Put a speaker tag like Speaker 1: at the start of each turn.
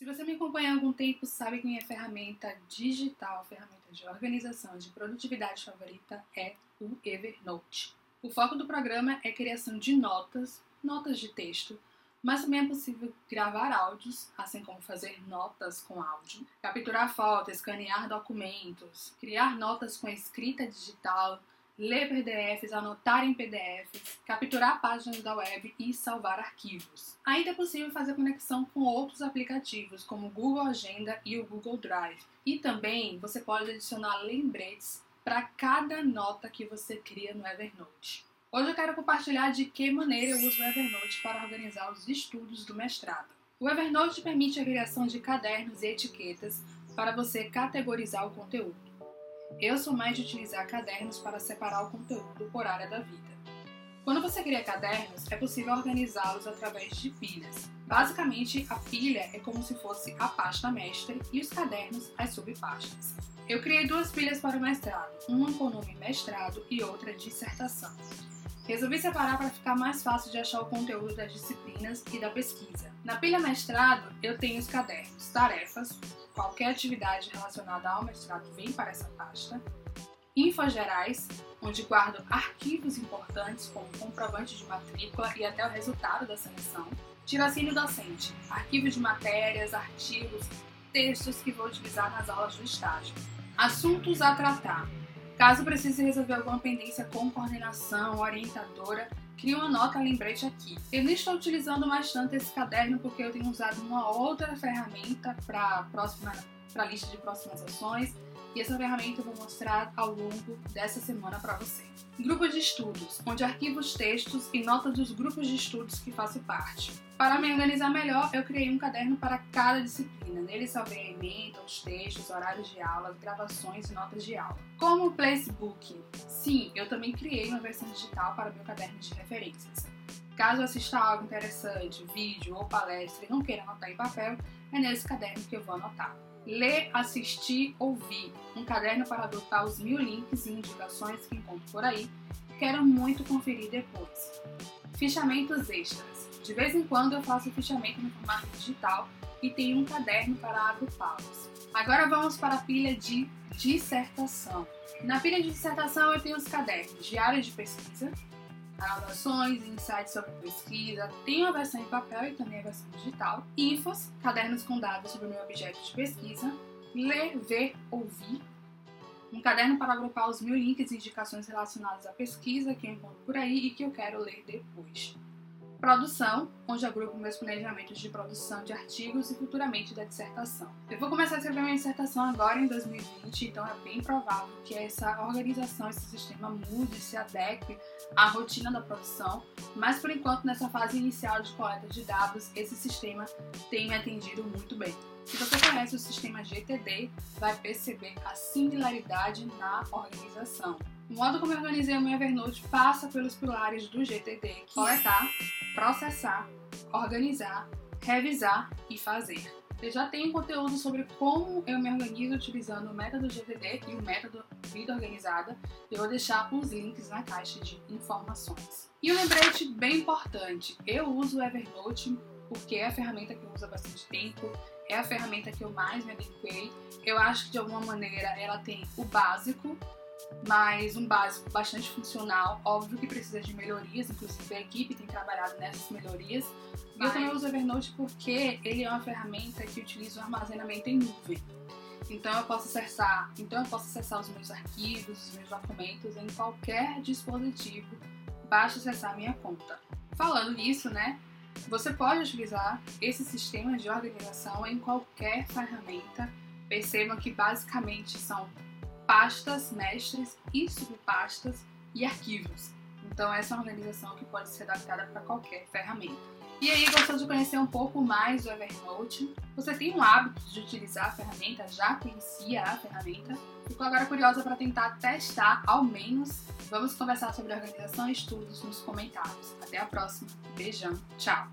Speaker 1: Se você me acompanha há algum tempo, sabe que minha ferramenta digital, ferramenta de organização de produtividade favorita é o Evernote. O foco do programa é criação de notas, notas de texto, mas também é possível gravar áudios, assim como fazer notas com áudio, capturar fotos, escanear documentos, criar notas com escrita digital, ler PDFs, anotar em PDFs, capturar páginas da web e salvar arquivos. Ainda é possível fazer conexão com outros aplicativos, como o Google Agenda e o Google Drive. E também você pode adicionar lembretes para cada nota que você cria no Evernote. Hoje eu quero compartilhar de que maneira eu uso o Evernote para organizar os estudos do mestrado. O Evernote permite a criação de cadernos e etiquetas para você categorizar o conteúdo. Eu sou mais de utilizar cadernos para separar o conteúdo por área da vida. Quando você cria cadernos, é possível organizá-los através de pilhas. Basicamente, a pilha é como se fosse a pasta mestre e os cadernos as subpastas. Eu criei duas pilhas para o mestrado, uma com o nome mestrado e outra dissertação. Resolvi separar para ficar mais fácil de achar o conteúdo das disciplinas e da pesquisa. Na pilha mestrado, eu tenho os cadernos tarefas, qualquer atividade relacionada ao mestrado vem para essa pasta. Infos gerais, onde guardo arquivos importantes como comprovante de matrícula e até o resultado da seleção. Tirocínio docente, arquivos de matérias, artigos, textos que vou utilizar nas aulas do estágio. Assuntos a tratar, Caso precise resolver alguma pendência com coordenação, orientadora, crie uma nota lembrete aqui. Eu não estou utilizando mais tanto esse caderno porque eu tenho usado uma outra ferramenta para a lista de próximas ações e essa ferramenta eu vou mostrar ao longo dessa semana para você. Grupo de estudos, onde arquivo os textos e notas dos grupos de estudos que faço parte. Para me organizar melhor, eu criei um caderno para cada disciplina. Nele salvei a emenda, os textos, horários de aula, gravações e notas de aula. Como o Placebook, sim, eu também criei uma versão digital para meu caderno de referências. Caso assista algo interessante, vídeo ou palestra e não queira anotar em papel, é nesse caderno que eu vou anotar. Ler, assistir, ouvir. Um caderno para adotar os mil links e indicações que encontro por aí. Quero muito conferir depois. Fichamentos extras. De vez em quando eu faço fichamento no formato digital e tenho um caderno para agrupá-los. Agora vamos para a pilha de dissertação. Na pilha de dissertação eu tenho os cadernos Diário de Pesquisa, anotações, insights sobre pesquisa, tem a versão em papel e também a versão digital, infos, cadernos com dados sobre o meu objeto de pesquisa, ler, ver, ouvir, um caderno para agrupar os mil links e indicações relacionadas à pesquisa que eu encontro por aí e que eu quero ler depois. Produção, onde agrupo meus planejamentos de produção de artigos e futuramente da dissertação. Eu vou começar a escrever minha dissertação agora em 2020, então é bem provável que essa organização, esse sistema mude, se adeque à rotina da produção, mas por enquanto, nessa fase inicial de coleta de dados, esse sistema tem me atendido muito bem. Se você conhece o sistema GTD, vai perceber a similaridade na organização. O modo como eu organizei o meu Evernote passa pelos pilares do GTD: coletar, processar, organizar, revisar e fazer. Eu já tenho conteúdo sobre como eu me organizo utilizando o método GTD e o método Vida Organizada. Eu vou deixar os links na caixa de informações. E um lembrete bem importante: eu uso o Evernote porque é a ferramenta que eu uso há bastante tempo, é a ferramenta que eu mais me adequei. Eu acho que de alguma maneira ela tem o básico mas um básico bastante funcional. Óbvio que precisa de melhorias, inclusive a equipe tem trabalhado nessas melhorias. E eu também uso o Evernote porque ele é uma ferramenta que utiliza o armazenamento em nuvem. Então eu posso acessar, então eu posso acessar os meus arquivos, os meus documentos em qualquer dispositivo. Basta acessar a minha conta. Falando nisso, né? Você pode utilizar esse sistema de organização em qualquer ferramenta. Percebam que basicamente são pastas mestres e subpastas e arquivos. Então essa é uma organização que pode ser adaptada para qualquer ferramenta. E aí, gostou de conhecer um pouco mais do Evernote? Você tem um hábito de utilizar a ferramenta? Já conhecia a ferramenta? Ficou agora curiosa para tentar testar, ao menos? Vamos conversar sobre organização e estudos nos comentários. Até a próxima. Beijão. Tchau.